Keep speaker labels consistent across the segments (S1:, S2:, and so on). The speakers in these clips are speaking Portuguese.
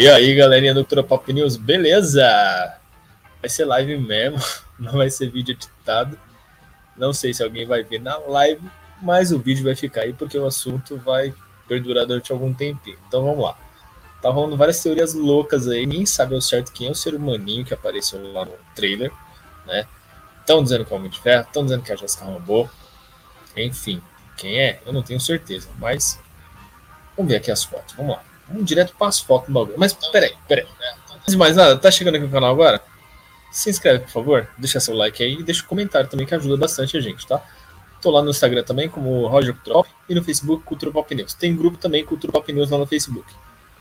S1: E aí, galerinha do Cultura Pop News, beleza? Vai ser live mesmo, não vai ser vídeo editado. Não sei se alguém vai ver na live, mas o vídeo vai ficar aí porque o assunto vai perdurar durante algum tempinho. Então vamos lá. Tá rolando várias teorias loucas aí, nem sabe ao certo quem é o ser humaninho que apareceu lá no trailer, né? Estão dizendo que é o Homem de Ferro, estão dizendo que é a Jessica Rambo. Enfim, quem é? Eu não tenho certeza, mas vamos ver aqui as fotos. Vamos lá. Vamos direto para as fotos do bagulho. Mas peraí, peraí. Antes de mais nada, tá chegando aqui no canal agora? Se inscreve, por favor. Deixa seu like aí e deixa um comentário também que ajuda bastante a gente, tá? Tô lá no Instagram também, como Roger Pop, e no Facebook, Cultura Pop News. Tem grupo também, Cultura Pop News, lá no Facebook.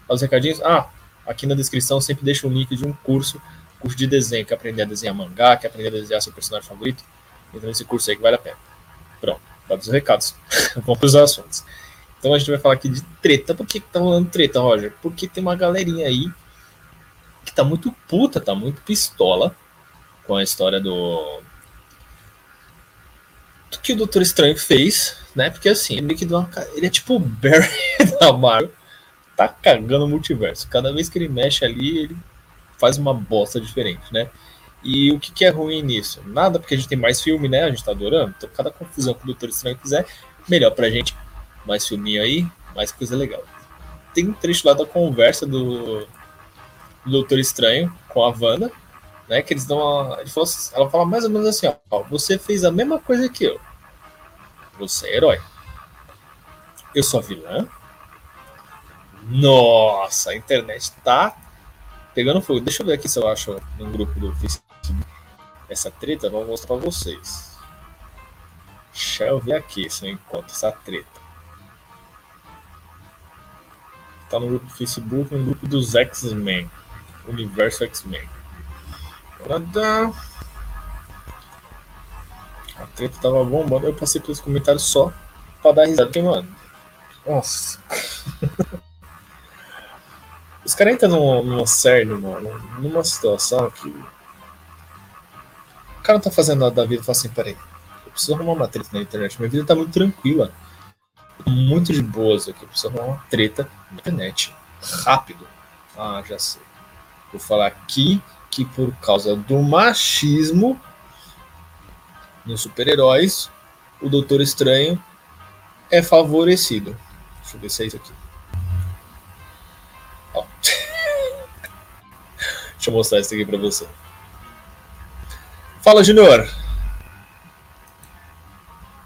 S1: Os recadinhos. Ah, aqui na descrição sempre deixa um link de um curso, curso de desenho, que aprender a desenhar mangá, que aprender a desenhar seu personagem favorito. Então esse curso aí que vale a pena. Pronto, dados os recados. Vamos para os assuntos. Então a gente vai falar aqui de treta. Por que, tá rolando treta, Roger? Porque tem uma galerinha aí que tá muito puta, tá muito pistola com a história do. do que o Doutor Estranho fez, né? Porque assim, ele, que uma... ele é tipo o Barry da Marvel, tá cagando o multiverso. Cada vez que ele mexe ali, ele faz uma bosta diferente, né? E o que, que, é ruim nisso? Nada, porque a gente tem mais filme, né? A gente tá adorando. Então, cada confusão que o Doutor Estranho fizer, melhor pra gente mais filminho aí, mais coisa legal. Tem um trecho lá da conversa do, do Doutor Estranho com a Wanda, né? Que eles dão uma. Ele assim, ela fala mais ou menos assim, ó, você fez a mesma coisa que eu. Você é herói. Eu sou vilã. Nossa, a internet tá pegando fogo. Deixa eu ver aqui se eu acho no grupo do Facebook essa treta. Vou mostrar pra vocês. Deixa eu ver aqui se eu encontro essa treta. Tá no grupo do Facebook, no grupo dos X-Men. Universo X-Men. A treta tava bombando, eu passei pelos comentários só pra dar risada. Porque, mano. Nossa. Os caras entram numa, numa série, mano, numa situação que. O cara não tá fazendo nada da vida e fala assim: peraí, eu preciso arrumar uma treta na internet. Minha vida tá muito tranquila muito de boas aqui. Precisa dar uma treta internet. Rápido. Ah, já sei. Vou falar aqui que por causa do machismo nos super-heróis, o Doutor Estranho é favorecido. Deixa eu ver se é isso aqui. Ó. Deixa eu mostrar isso aqui para você. Fala, Junior.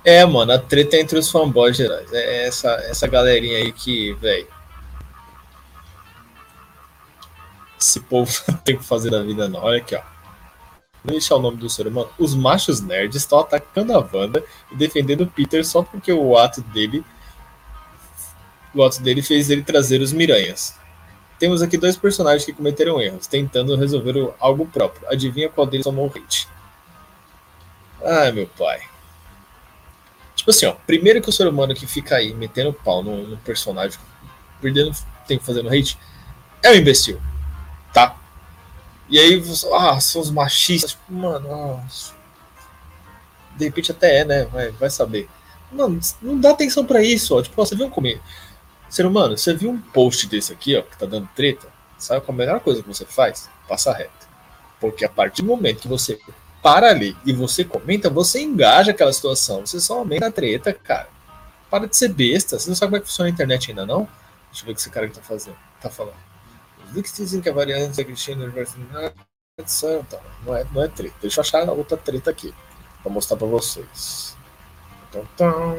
S1: É, mano, a treta entre os fanboys gerais. É essa, essa galerinha aí que, velho. Esse povo não tem que fazer da vida, não. Olha aqui, ó. Vou deixar o nome do ser humano. Os machos nerds estão atacando a Wanda e defendendo o Peter só porque o ato dele. O ato dele fez ele trazer os Miranhas. Temos aqui dois personagens que cometeram erros, tentando resolver algo próprio. Adivinha qual deles tomou o hate? Ai, meu pai. Tipo assim, ó, primeiro que o ser humano que fica aí metendo pau no, no personagem, perdendo tempo fazendo hate, é um imbecil? E aí, ah, são os machistas, tipo, mano, nossa. de repente até é, né? Vai, vai saber. Mano, não dá atenção para isso, ó. Tipo, ó, você viu comer. Ser humano, você viu um post desse aqui, ó, que tá dando treta? Sabe qual a melhor coisa que você faz? Passa reto. Porque a partir do momento que você para ali e você comenta, você engaja aquela situação. Você só aumenta a treta, cara. Para de ser besta. Você não sabe como é que funciona a internet ainda, não? Deixa eu ver o que esse cara que tá fazendo. Tá falando. Leaks dizem que a variante da Cristina não é, não é, não é treta. Deixa eu achar outra treta aqui. Pra mostrar pra vocês. Então,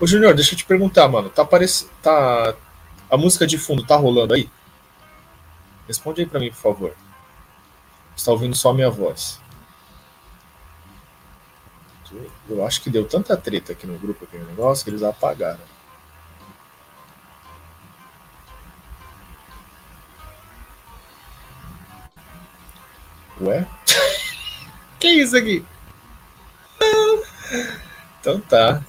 S1: Ô Junior, deixa eu te perguntar, mano. Tá aparecendo. Tá. A música de fundo tá rolando aí? Responde aí pra mim, por favor está ouvindo só a minha voz. Eu acho que deu tanta treta aqui no grupo, aquele negócio, que eles apagaram. Ué? que isso aqui? então tá.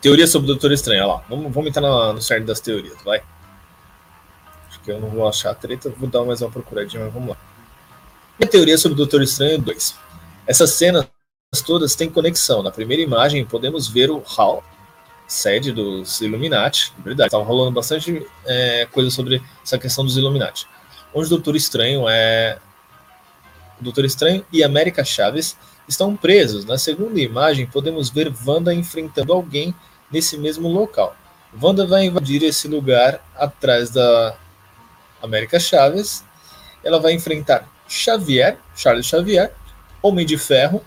S1: Teoria sobre o Doutor Estranho, olha lá. Vamos, vamos entrar no, no cerne das teorias, vai. Acho que eu não vou achar a treta, vou dar mais uma procuradinha, mas vamos lá. Minha teoria sobre o Doutor Estranho 2. Essa cena todas têm conexão. Na primeira imagem podemos ver o Hal, sede dos Illuminati. Verdade, estava rolando bastante é, coisa sobre essa questão dos Illuminati. Onde o Doutor Estranho é. O Doutor Estranho e América Chaves estão presos. Na segunda imagem, podemos ver Wanda enfrentando alguém nesse mesmo local. Wanda vai invadir esse lugar atrás da América Chaves. Ela vai enfrentar Xavier, Charles Xavier, Homem de Ferro,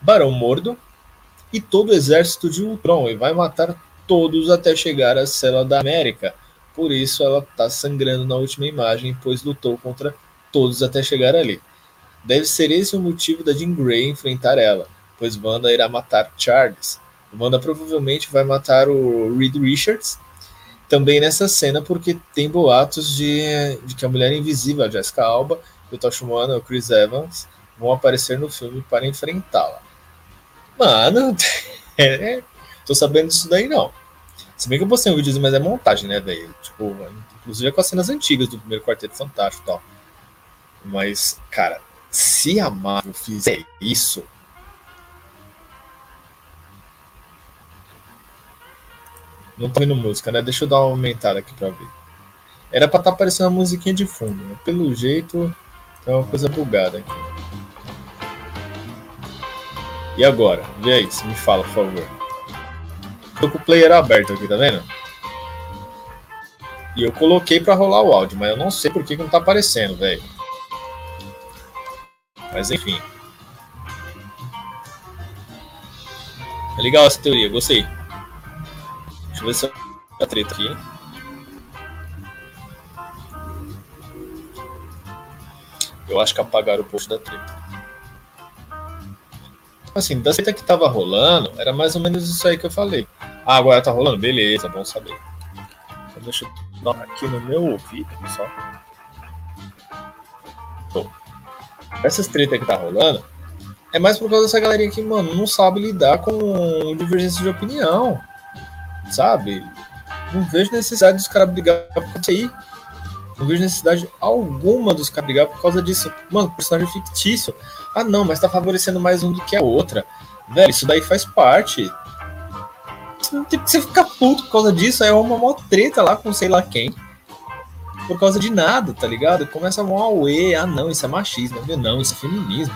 S1: Barão Mordo e todo o exército de Ultron e vai matar todos até chegar à cela da América. Por isso ela está sangrando na última imagem, pois lutou contra todos até chegar ali. Deve ser esse o motivo da Jean Grey enfrentar ela, pois Wanda irá matar Charles. Wanda provavelmente vai matar o Reed Richards também nessa cena, porque tem boatos de, de que a Mulher Invisível, a Jessica Alba, o Tosh Moana, o Chris Evans, vão aparecer no filme para enfrentá-la. Mano, é, tô sabendo disso daí não. Se bem que eu postei um vídeo, mas é montagem, né, velho? Tipo, inclusive é com as cenas antigas do primeiro Quarteto Fantástico e tal. Mas, cara, se a Marvel fizer isso, Não tô ouvindo música, né? Deixa eu dar uma aumentada aqui pra ver. Era pra estar tá aparecendo uma musiquinha de fundo, né? Pelo jeito, é uma coisa bugada aqui. E agora? Vê aí, me fala, por favor. Tô com o player aberto aqui, tá vendo? E eu coloquei pra rolar o áudio, mas eu não sei por que, que não tá aparecendo, velho. Mas enfim. É legal essa teoria, gostei. Deixa eu ver se eu a treta aqui. Eu acho que apagaram o post da treta. Assim, da treta que tava rolando, era mais ou menos isso aí que eu falei. Ah, agora tá rolando? Beleza, bom saber. Então deixa eu dar aqui no meu ouvido só. Bom, essas treta que tá rolando é mais por causa dessa galerinha que, mano, não sabe lidar com divergência de opinião sabe? Não vejo necessidade dos caras brigar por isso aí. Não vejo necessidade alguma dos caras brigar por causa disso. Mano, personagem fictício. Ah, não, mas tá favorecendo mais um do que a outra. Velho, isso daí faz parte. Você não tem que você ficar puto por causa disso. É uma mó treta lá com sei lá quem. Por causa de nada, tá ligado? Começa a mó auê. Ah, não, isso é machismo. Não, isso é feminismo.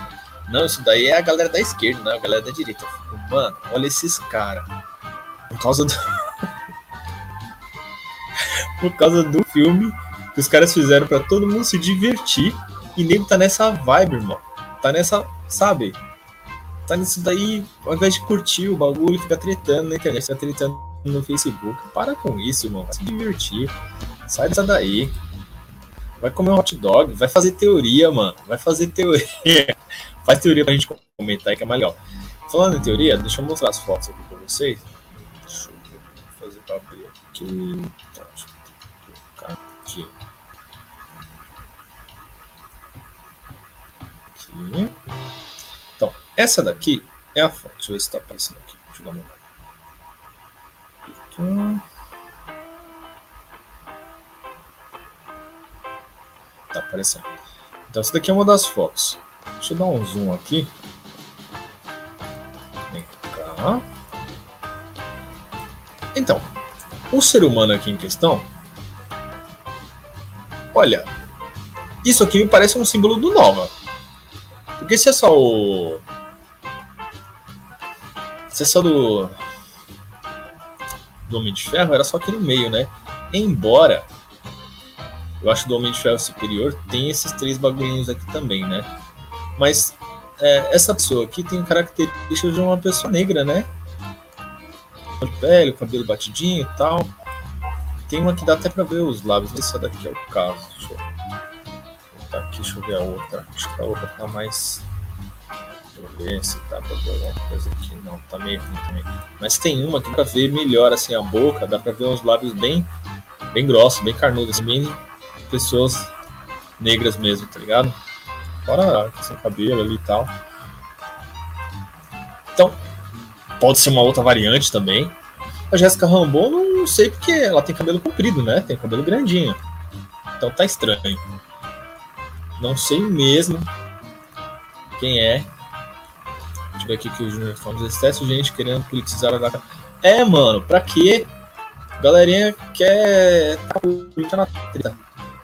S1: Não, isso daí é a galera da esquerda, não, a galera da direita. Mano, olha esses caras. Por causa do. por causa do filme que os caras fizeram para todo mundo se divertir e nem tá nessa vibe, irmão. Tá nessa, sabe? Tá nisso daí, ao invés de curtir o bagulho, fica tretando na internet, fica tretando no Facebook. Para com isso, irmão. Vai se divertir. Sai dessa daí. Vai comer um hot dog, vai fazer teoria, mano. Vai fazer teoria. Faz teoria pra gente comentar aí que é melhor. Falando em teoria, deixa eu mostrar as fotos aqui pra vocês. Deixa eu fazer pra abrir aqui. Então, essa daqui é a foto. Deixa eu ver se está aparecendo aqui. Deixa eu dar uma. Tá aparecendo. Então, essa daqui é uma das fotos. Deixa eu dar um zoom aqui. Vem cá. Então, o ser humano aqui em questão. Olha, isso aqui me parece um símbolo do Nova. Porque se é só o. Se é só do. Do Homem de Ferro, era só aqui no meio, né? Embora eu acho do Homem de Ferro Superior tem esses três bagulhinhos aqui também, né? Mas é, essa pessoa aqui tem características de uma pessoa negra, né? Pele, cabelo batidinho e tal. Tem uma que dá até pra ver os lábios. Essa daqui é o caso. Deixa eu tá aqui, deixa eu ver a outra. Acho que a outra tá mais. Deixa eu ver se tá pra ver alguma coisa aqui. Não, tá meio ruim também. Mas tem uma que dá pra ver melhor assim a boca, dá pra ver uns lábios bem, bem grossos, bem carnudos, bem pessoas negras mesmo, tá ligado? Fora sem cabelo ali e tal. Então, pode ser uma outra variante também. A Jéssica Rambo, não sei porque ela tem cabelo comprido, né? Tem cabelo grandinho. Então tá estranho. Não sei mesmo quem é. Deixa gente aqui que o Junior Fontes excesso gente querendo politizar a data. É, mano, pra quê? Galerinha quer tá na treta.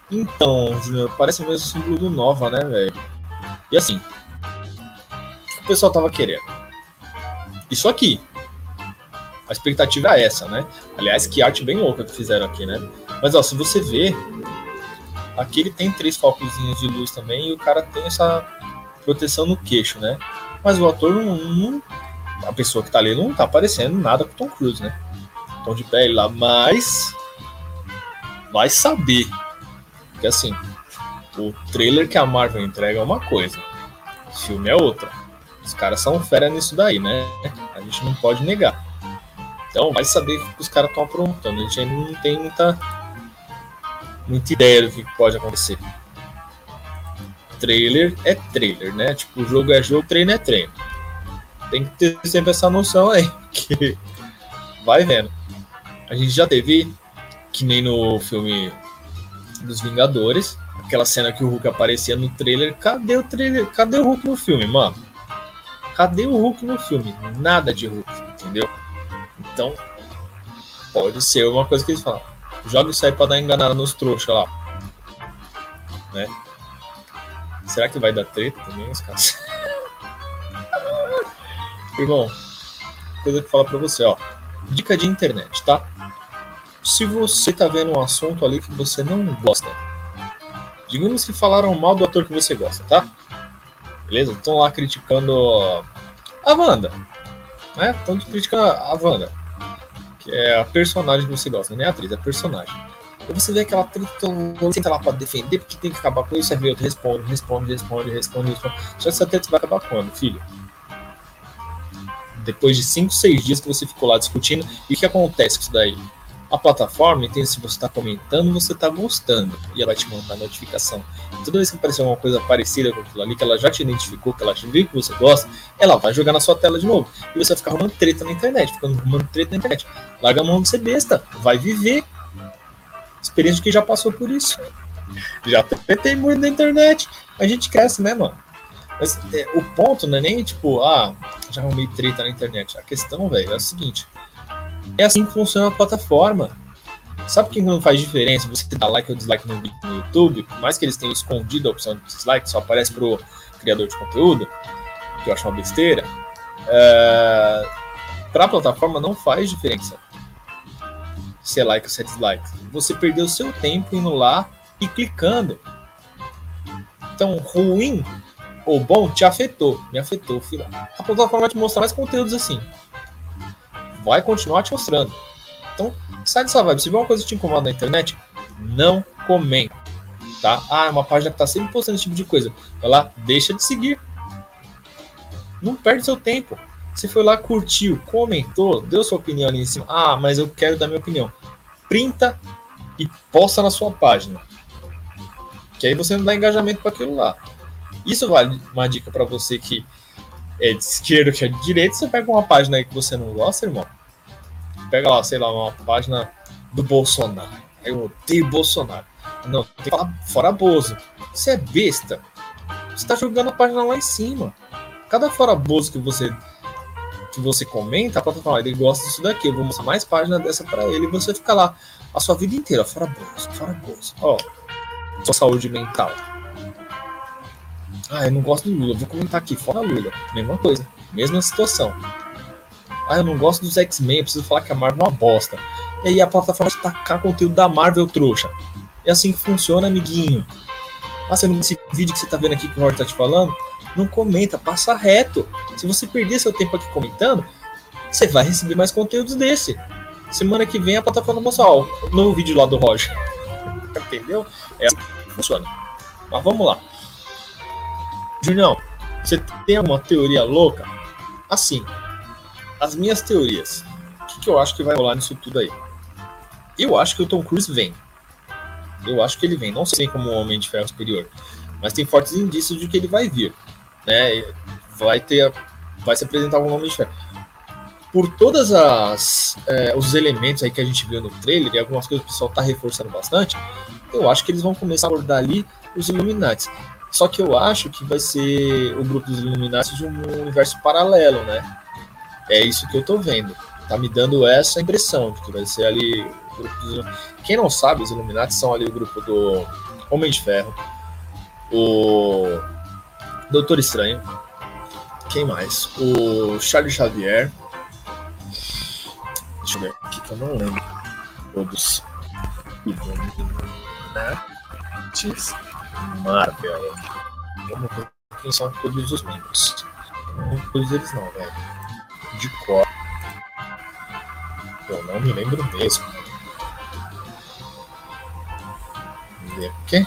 S1: Então, Junior, parece mesmo o símbolo do Nova, né, velho? E assim, o o pessoal tava querendo? Isso aqui. A expectativa é essa, né? Aliás, que arte bem louca que fizeram aqui, né? Mas, ó, se você vê, aqui ele tem três focos de luz também e o cara tem essa proteção no queixo, né? Mas o ator não, não a pessoa que tá ali não tá aparecendo nada com o Tom Cruise, né? Tom de pele lá, mas vai saber. Porque assim, o trailer que a Marvel entrega é uma coisa, o filme é outra. Os caras são fera nisso daí, né? A gente não pode negar. Então vai saber o que os caras estão aprontando. A gente ainda não tem muita, muita ideia do que pode acontecer. Trailer é trailer, né? Tipo, jogo é jogo, treino é treino. Tem que ter sempre essa noção aí, que vai vendo. A gente já teve, que nem no filme dos Vingadores, aquela cena que o Hulk aparecia no trailer. Cadê o trailer? Cadê o Hulk no filme, mano? Cadê o Hulk no filme? Nada de Hulk, entendeu? Então, pode ser uma coisa que eles falam. Joga isso aí pra dar enganada nos trouxas lá. Né? Será que vai dar treta também, os caras? Irmão, coisa que fala pra você, ó. Dica de internet, tá? Se você tá vendo um assunto ali que você não gosta, digamos que falaram mal do ator que você gosta, tá? Beleza? Estão lá criticando a Wanda. Né? Estão criticando a Wanda. Que é a personagem que você gosta, não é a atriz, é a personagem. E você vê aquela treta, você tá lá pra defender, porque tem que acabar com isso, aí outro, responde, responde, responde, responde, responde. Só que essa treta vai acabar quando, filho? Depois de 5, 6 dias que você ficou lá discutindo, e o que acontece com isso daí? A plataforma entende se você está comentando, você está gostando, e ela vai te mandar notificação. Toda vez que aparecer uma coisa parecida com aquilo ali, que ela já te identificou, que ela já viu que você gosta, ela vai jogar na sua tela de novo. E você vai ficar arrumando treta na internet, ficando arrumando treta na internet. Larga a mão de ser besta, vai viver. Experiência de que já passou por isso. Já tem muito na internet. A gente cresce, né, mano? Mas é, o ponto não é nem tipo, ah, já arrumei treta na internet. A questão, velho, é o seguinte: é assim que funciona a plataforma. Sabe o que não faz diferença você dar like ou dislike no vídeo no YouTube? Por mais que eles tenham escondido a opção de dislike, só aparece pro criador de conteúdo, que eu acho uma besteira. É... Para a plataforma não faz diferença se é like ou se é dislike. Você perdeu seu tempo indo lá e clicando. Então, ruim ou bom te afetou. Me afetou, filho. A plataforma vai te mostrar mais conteúdos assim vai continuar te mostrando. Então, sai dessa vibe. Se vê uma coisa que te incomoda na internet, não comenta. Tá? Ah, é uma página que tá sempre postando esse tipo de coisa. Vai lá, deixa de seguir. Não perde seu tempo. Você foi lá, curtiu, comentou, deu sua opinião ali em cima. Ah, mas eu quero dar minha opinião. Printa e posta na sua página. Que aí você não dá engajamento para aquilo lá. Isso vale uma dica para você que é de esquerda, que é de direita, você pega uma página aí que você não gosta, irmão. Pega lá, sei lá, uma página do Bolsonaro. Eu odeio Bolsonaro. Não, tem que falar fora Bozo. Você é besta. Você tá jogando a página lá em cima. Cada fora Bozo que você que você comenta, a plataforma ele gosta disso daqui, eu vou mostrar mais página dessa para ele e você fica lá a sua vida inteira, fora Bozo, fora Bozo. Ó, sua saúde mental. Ah, eu não gosto do Lula, vou comentar aqui, fora Lula. Mesma coisa, mesma situação. Ah, eu não gosto dos X-Men, preciso falar que a Marvel é uma bosta. E aí a plataforma tacar conteúdo da Marvel, trouxa. É assim que funciona, amiguinho. Ah, você não esse vídeo que você tá vendo aqui que o Rory tá te falando? Não comenta, passa reto. Se você perder seu tempo aqui comentando, você vai receber mais conteúdos desse. Semana que vem a plataforma mostra ó, o novo vídeo lá do Roger. Entendeu? É assim que funciona. Mas vamos lá. Julião, você tem alguma teoria louca? Assim, as minhas teorias. O que, que eu acho que vai rolar nisso tudo aí? Eu acho que o Tom Cruise vem. Eu acho que ele vem. Não sei como um homem de ferro superior, mas tem fortes indícios de que ele vai vir. Né? Vai ter, vai se apresentar como um homem de ferro. Por todas as é, os elementos aí que a gente viu no trailer e algumas coisas que o pessoal está reforçando bastante, eu acho que eles vão começar a abordar ali os Illuminati. Só que eu acho que vai ser o grupo dos Illuminati de um universo paralelo, né? É isso que eu tô vendo. Tá me dando essa impressão de que vai ser ali o grupo dos... Quem não sabe, os Illuminati são ali o grupo do Homem de Ferro, o Doutor Estranho, quem mais? O Charles Xavier. Deixa eu ver aqui que eu não lembro. Todos. Illuminati. Marvel. Quem são todos os membros. Não todos eles não, velho. De cor. Eu não me lembro mesmo. O quê?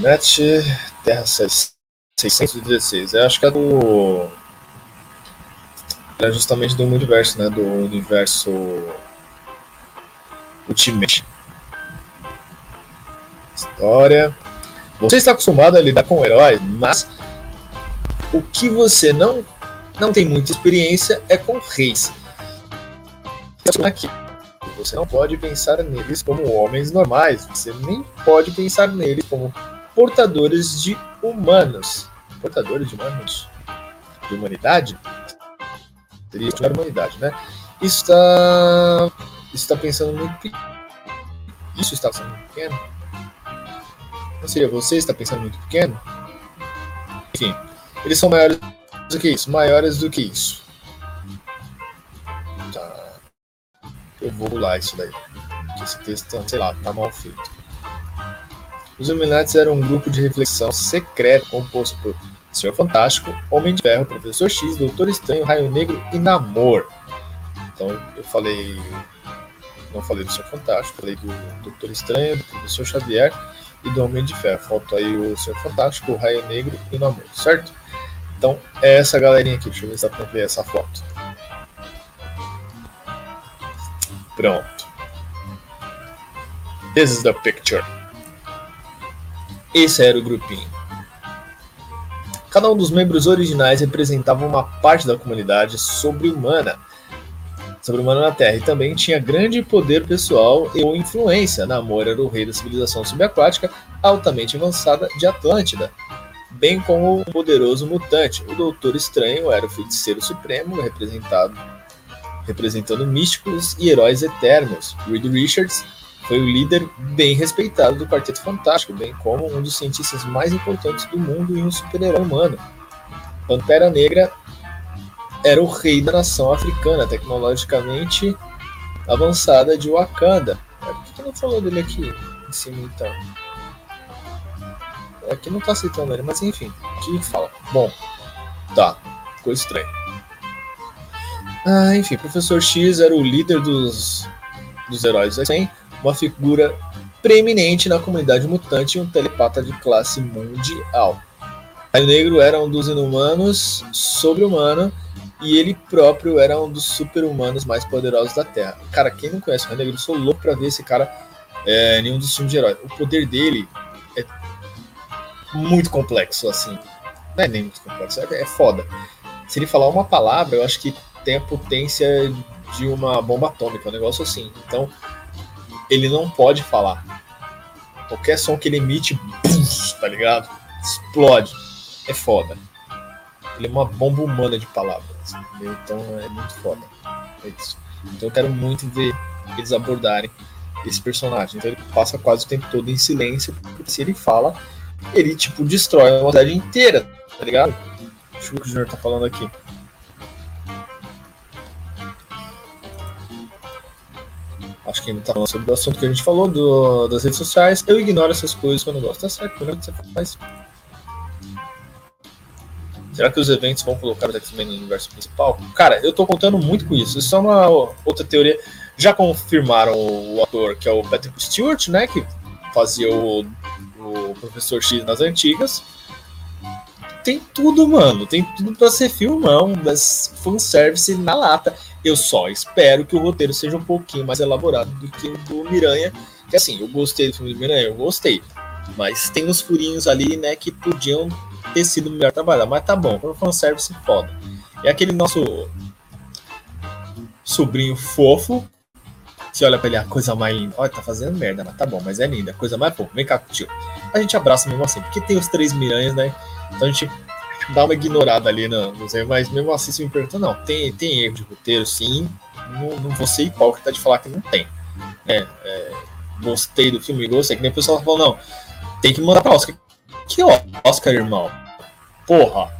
S1: Net Terra 616. Eu acho que é do. É justamente do universo, né? Do universo Ultimate. História. Você está acostumado a lidar com heróis, mas o que você não, não tem muita experiência é com reis. Aqui. Você não pode pensar neles como homens normais. Você nem pode pensar neles como portadores de humanos. Portadores de humanos? De humanidade? Seria a humanidade, né? Está, está pensando muito pequeno. Isso está pensando muito pequeno? Não seria você está pensando muito pequeno? Enfim, eles são maiores do que isso. Maiores do que isso. Tá. Eu vou pular isso daí. Esse texto, sei lá, tá mal feito. Os Illuminati eram um grupo de reflexão secreto composto por Senhor Fantástico, Homem de Ferro, Professor X, Doutor Estranho, Raio Negro e Namor. Então eu falei. Não falei do Senhor Fantástico, falei do Doutor Estranho, do Professor Xavier e do Homem de Ferro. Falta aí o Senhor Fantástico, o Raio Negro e o Namor, certo? Então é essa galerinha aqui. Deixa eu ver se dá pra ver essa foto. Pronto. This is the picture. Esse era o grupinho. Cada um dos membros originais representava uma parte da comunidade sobre-humana, sobre-humana na Terra, e também tinha grande poder pessoal e ou influência. Namor era o rei da civilização subaquática altamente avançada de Atlântida, bem como o poderoso mutante. O Doutor Estranho era o feiticeiro supremo, representado representando místicos e heróis eternos. Reed Richards foi o líder bem respeitado do Quarteto Fantástico, bem como um dos cientistas mais importantes do mundo e um super-herói humano. Pantera Negra era o rei da nação africana, tecnologicamente avançada de Wakanda. Por que não falou dele aqui em cima então? Aqui não tá citando ele, mas enfim, que fala. Bom, tá, ficou estranho. Ah, enfim, Professor X era o líder dos, dos heróis assim uma figura preeminente na comunidade mutante e um telepata de classe mundial. Raio Negro era um dos inumanos sobre-humano e ele próprio era um dos super-humanos mais poderosos da Terra. Cara, quem não conhece o Raio Negro, eu sou louco pra ver esse cara é, em um dos filmes de herói. O poder dele é muito complexo, assim. Não é nem muito complexo, é, é foda. Se ele falar uma palavra, eu acho que tem a potência de uma bomba atômica, um negócio assim. Então, ele não pode falar. Qualquer som que ele emite, tá ligado? Explode. É foda. Ele é uma bomba humana de palavras. Entendeu? Então é muito foda. É isso. Então eu quero muito ver eles abordarem esse personagem. Então ele passa quase o tempo todo em silêncio, porque se ele fala, ele tipo destrói uma cidade inteira, tá ligado? Deixa eu ver o que o Junior tá falando aqui. acho que ainda tá falando sobre o assunto que a gente falou do, das redes sociais. Eu ignoro essas coisas quando gosto. Tá certo, o que você faz. Será que os eventos vão colocar os X-Men no universo principal? Cara, eu tô contando muito com isso. Isso é uma outra teoria. Já confirmaram o, ator que é o Patrick Stewart, né? Que fazia o, o Professor X nas antigas. tem tudo, mano. Tem tudo pra ser filmão, mas fanservice na lata. Eu só espero que o roteiro seja um pouquinho mais elaborado do que o do Miranha. Que assim, eu gostei do filme do Miranha, eu gostei. Mas tem uns furinhos ali, né, que podiam ter sido melhor trabalhado. Mas tá bom, foi um fanservice foda. É aquele nosso sobrinho fofo. Você olha pra ele, a coisa mais linda. Olha, tá fazendo merda, mas tá bom, mas é linda. Coisa mais fofa. Vem cá, tio. A gente abraça mesmo assim, porque tem os três miranhas, né? Então a gente dá uma ignorada ali no, mas mesmo assim se me pergunta, não, tem, tem erro de roteiro, sim. Não, não vou ser hipócrita de falar que não tem. É, é, gostei do filme, gostei. Que nem o pessoal falou, não, tem que mandar pra Oscar. Que Oscar, irmão? Porra,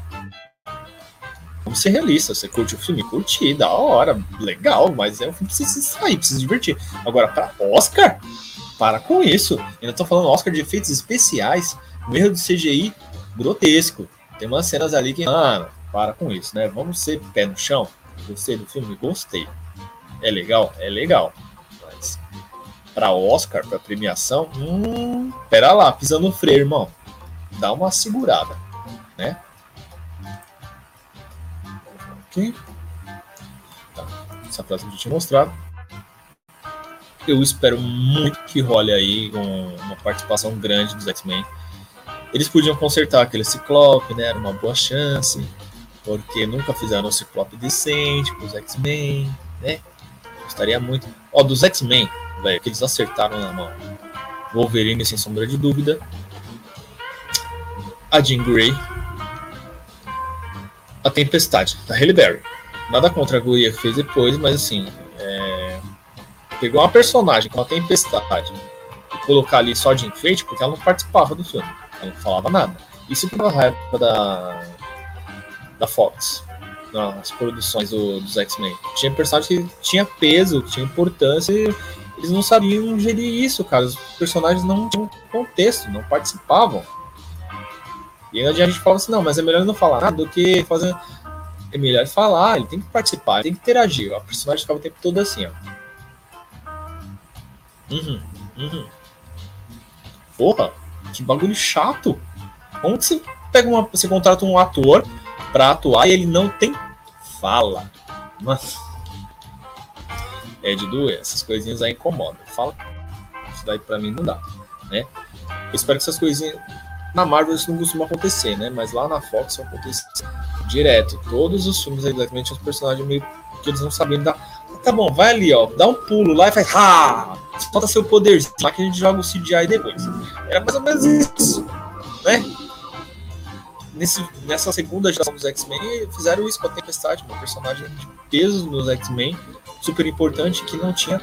S1: Vamos ser realistas. Você curte o filme? Curti, da hora, legal, mas é um filme que precisa sair, precisa se divertir. Agora, para Oscar, para com isso. Ainda tô falando Oscar de efeitos especiais, um erro de CGI grotesco. Tem umas cenas ali que, mano, para com isso, né? Vamos ser pé no chão. Gostei do filme? Gostei. É legal? É legal. Mas para Oscar, para premiação, hum, pera lá, pisando no freio, irmão. Dá uma segurada, né? aqui. Tá. Essa frase que eu tinha mostrado. Eu espero muito que role aí um, uma participação grande dos X-Men. Eles podiam consertar aquele Ciclope, né? Era uma boa chance. Porque nunca fizeram um Ciclope decente para os X-Men, né? Gostaria muito. Ó, dos X-Men, velho, que eles acertaram na mão. Wolverine, sem sombra de dúvida. A Jean Grey, a Tempestade, da Halle Berry. Nada contra a guria que fez depois, mas assim. Pegou uma personagem com a Tempestade e colocar ali só de enfeite, porque ela não participava do filme, ela não falava nada. Isso uma raiva da, da Fox, nas produções do, dos X-Men. Tinha personagem que tinha peso, que tinha importância, e eles não sabiam gerir isso, cara. Os personagens não tinham contexto, não participavam. E a gente fala assim, não, mas é melhor não falar nada do que fazer. É melhor falar, ele tem que participar, ele tem que interagir. A personagem ficava o tempo todo assim, ó. Uhum, uhum. Porra, que bagulho chato. Como que você pega uma. Você contrata um ator pra atuar e ele não tem fala? Mas. É de doer, essas coisinhas aí incomodam. Fala. Isso daí pra mim não dá, né? Eu espero que essas coisinhas na Marvel isso não costuma acontecer, né? Mas lá na Fox isso acontece direto. Todos os filmes, exatamente, os personagens meio que eles não sabem dar. Tá bom, vai ali, ó, dá um pulo lá e faz. Ah! Solta seu poderzinho lá que a gente joga o CGI depois. Era mais ou menos isso, né? Nesse, nessa segunda geração dos X-Men, fizeram isso com a Tempestade, uma personagem de peso nos X-Men, super importante, que não tinha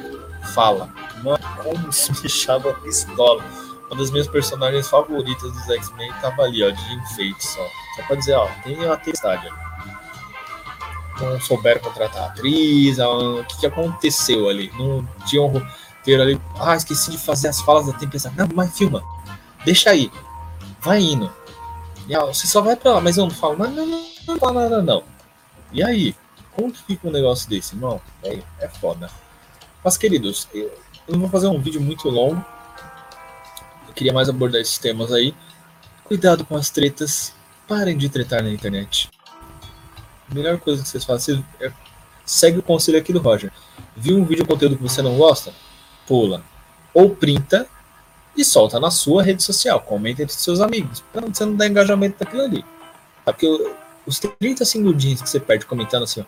S1: fala. Mano, como me deixava pistola uma das minhas personagens favoritas dos X-Men tava ali, ó, de enfeite só. Só pra dizer, ó, tem uma tempestade ali. Não souberam contratar a atriz, o que, que aconteceu ali? Não tinha um roteiro ali. Ah, esqueci de fazer as falas da tempestade. Não, mas filma. Deixa aí. Vai indo. E, ó, você só vai pra lá, mas eu não falo, mas não, não, não fala nada, não. E aí? Como que fica um negócio desse, irmão? É, é foda. Mas, queridos, eu, eu não vou fazer um vídeo muito longo queria mais abordar esses temas aí. Cuidado com as tretas. Parem de tretar na internet. A melhor coisa que vocês fazem é segue o conselho aqui do Roger. Viu um vídeo conteúdo que você não gosta? Pula. Ou printa e solta na sua rede social. Comenta entre seus amigos. Pra você não dar engajamento daquilo ali. Porque os 30 segundinhos que você perde comentando assim, ó,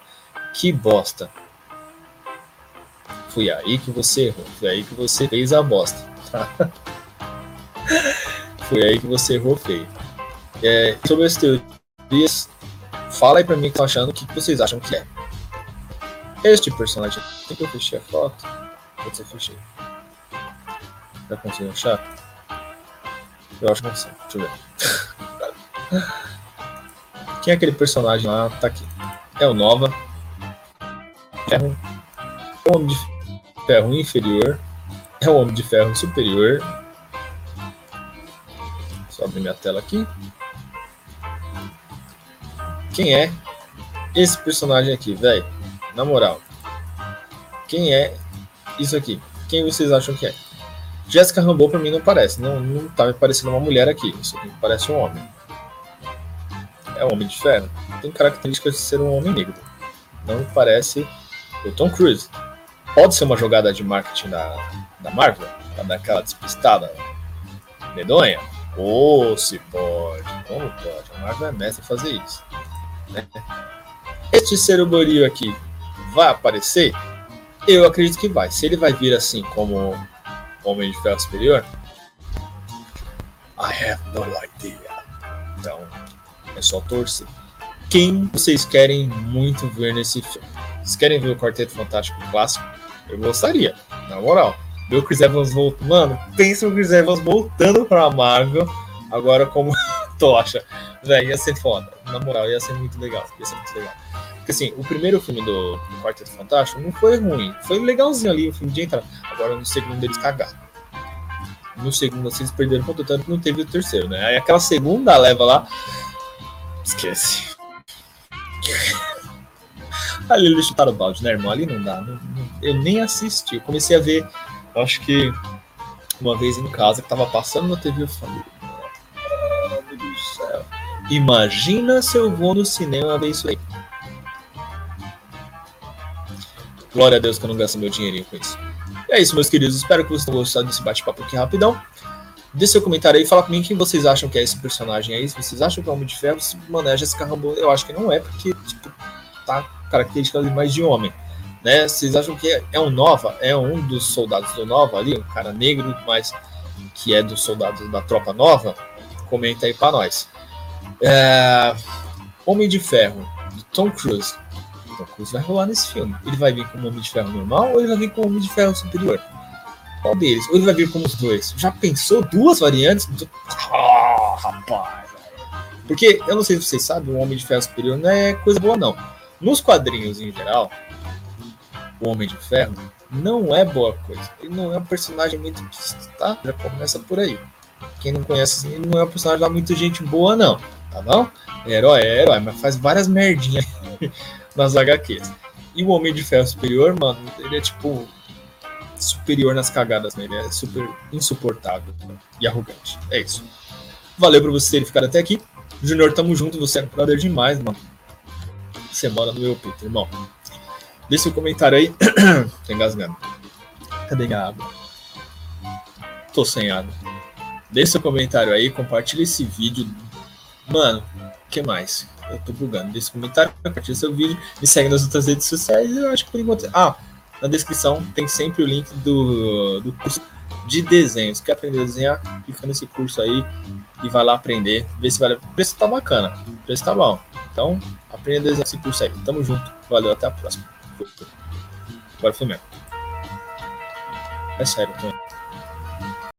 S1: que bosta. Foi aí que você errou. Foi aí que você fez a bosta. Foi aí que você errou feio. É, sobre as teorias, fala aí pra mim que tá achando o que vocês acham que é. Este personagem. Tem que eu fechei a foto? Pode ser fechei. Já conseguiu achar? Eu acho que sei. Deixa eu ver. Quem é aquele personagem lá? Tá aqui. É o Nova. Ferro. É o Homem de Ferro inferior. É o Homem de Ferro superior só abrir minha tela aqui. Quem é esse personagem aqui, velho? Na moral. Quem é isso aqui? Quem vocês acham que é? Jessica Rambo pra mim não parece. Não, não tá me parecendo uma mulher aqui. Isso aqui parece um homem. é um homem de ferro, tem características de ser um homem negro. Não parece o Tom Cruise. Pode ser uma jogada de marketing da, da Marvel, pra dar aquela despistada medonha? Ou oh, se pode, como pode? A Marvel é mestre em fazer isso. Né? Este ceruborio aqui vai aparecer? Eu acredito que vai. Se ele vai vir assim como Homem de Ferro Superior, I have no idea. Então, é só torcer. Quem vocês querem muito ver nesse filme? Vocês querem ver o Quarteto Fantástico clássico? Eu gostaria, na moral. Ver o Chris Evans voltando. Mano, pensa o Chris Evans voltando pra Marvel agora como tocha. Véi, ia ser foda. Na moral, ia ser muito legal. Ia ser muito legal. Porque assim, o primeiro filme do, do Quarteto Fantástico não foi ruim. Foi legalzinho ali, o filme de entrada. Agora no segundo eles cagaram no segundo assim, eles perderam conta, tanto não teve o terceiro, né? Aí aquela segunda leva lá, esquece. Ali eles chutaram o balde, né, irmão? Ali não dá. Não, não, eu nem assisti. Eu comecei a ver, acho que uma vez em casa, que tava passando na TV, eu falei, meu Deus do céu. Imagina se eu vou no cinema ver isso aí. Glória a Deus que eu não gasto meu dinheirinho com isso. É isso, meus queridos. Espero que vocês tenham gostado desse bate-papo aqui rapidão. Deixe seu comentário aí, fala comigo quem vocês acham que é esse personagem aí. Se vocês acham que é Homem de Ferro, se mano, a Jessica Rambo, eu acho que não é, porque, tipo, tá característica mais de homem. Né? Vocês acham que é um Nova? É um dos soldados do Nova ali, um cara negro, mas que é dos soldados da tropa nova? Comenta aí pra nós. É... Homem de Ferro, de Tom Cruise. Tom Cruise vai rolar nesse filme. Ele vai vir como Homem de Ferro normal ou ele vai vir como Homem de Ferro superior? Qual deles? Ou ele vai vir como os dois? Já pensou duas variantes? Ah, rapaz! Porque eu não sei se vocês sabem, o Homem de Ferro superior não é coisa boa, não. Nos quadrinhos em geral, o Homem de Ferro não é boa coisa. Ele não é um personagem muito tá? Já começa por aí. Quem não conhece, ele não é um personagem lá muito gente boa, não. Tá bom? É herói é herói, mas faz várias merdinhas. nas HQs. E o Homem de Ferro Superior, mano, ele é tipo superior nas cagadas, né? Ele é super insuportável e arrogante. É isso. Valeu por você ter ficado até aqui. Junior, tamo junto, você é um brother demais, mano. Você mora no meu peito, irmão. Deixa seu comentário aí. Tô engasgando. Cadê minha água? Tô sem água. Deixa seu comentário aí, compartilha esse vídeo. Mano, que mais? Eu tô bugando. Um comentário, compartilha seu vídeo, me segue nas outras redes sociais eu acho que por enquanto. Ah, na descrição tem sempre o link do, do curso de desenhos. Quer aprender a desenhar? Clica nesse curso aí e vai lá aprender. Vê se vale. O preço tá bacana. O preço tá bom. Então, aprenda a desenhar esse curso aí. Tamo junto. Valeu, até a próxima. Agora foi mesmo. É sério, tô.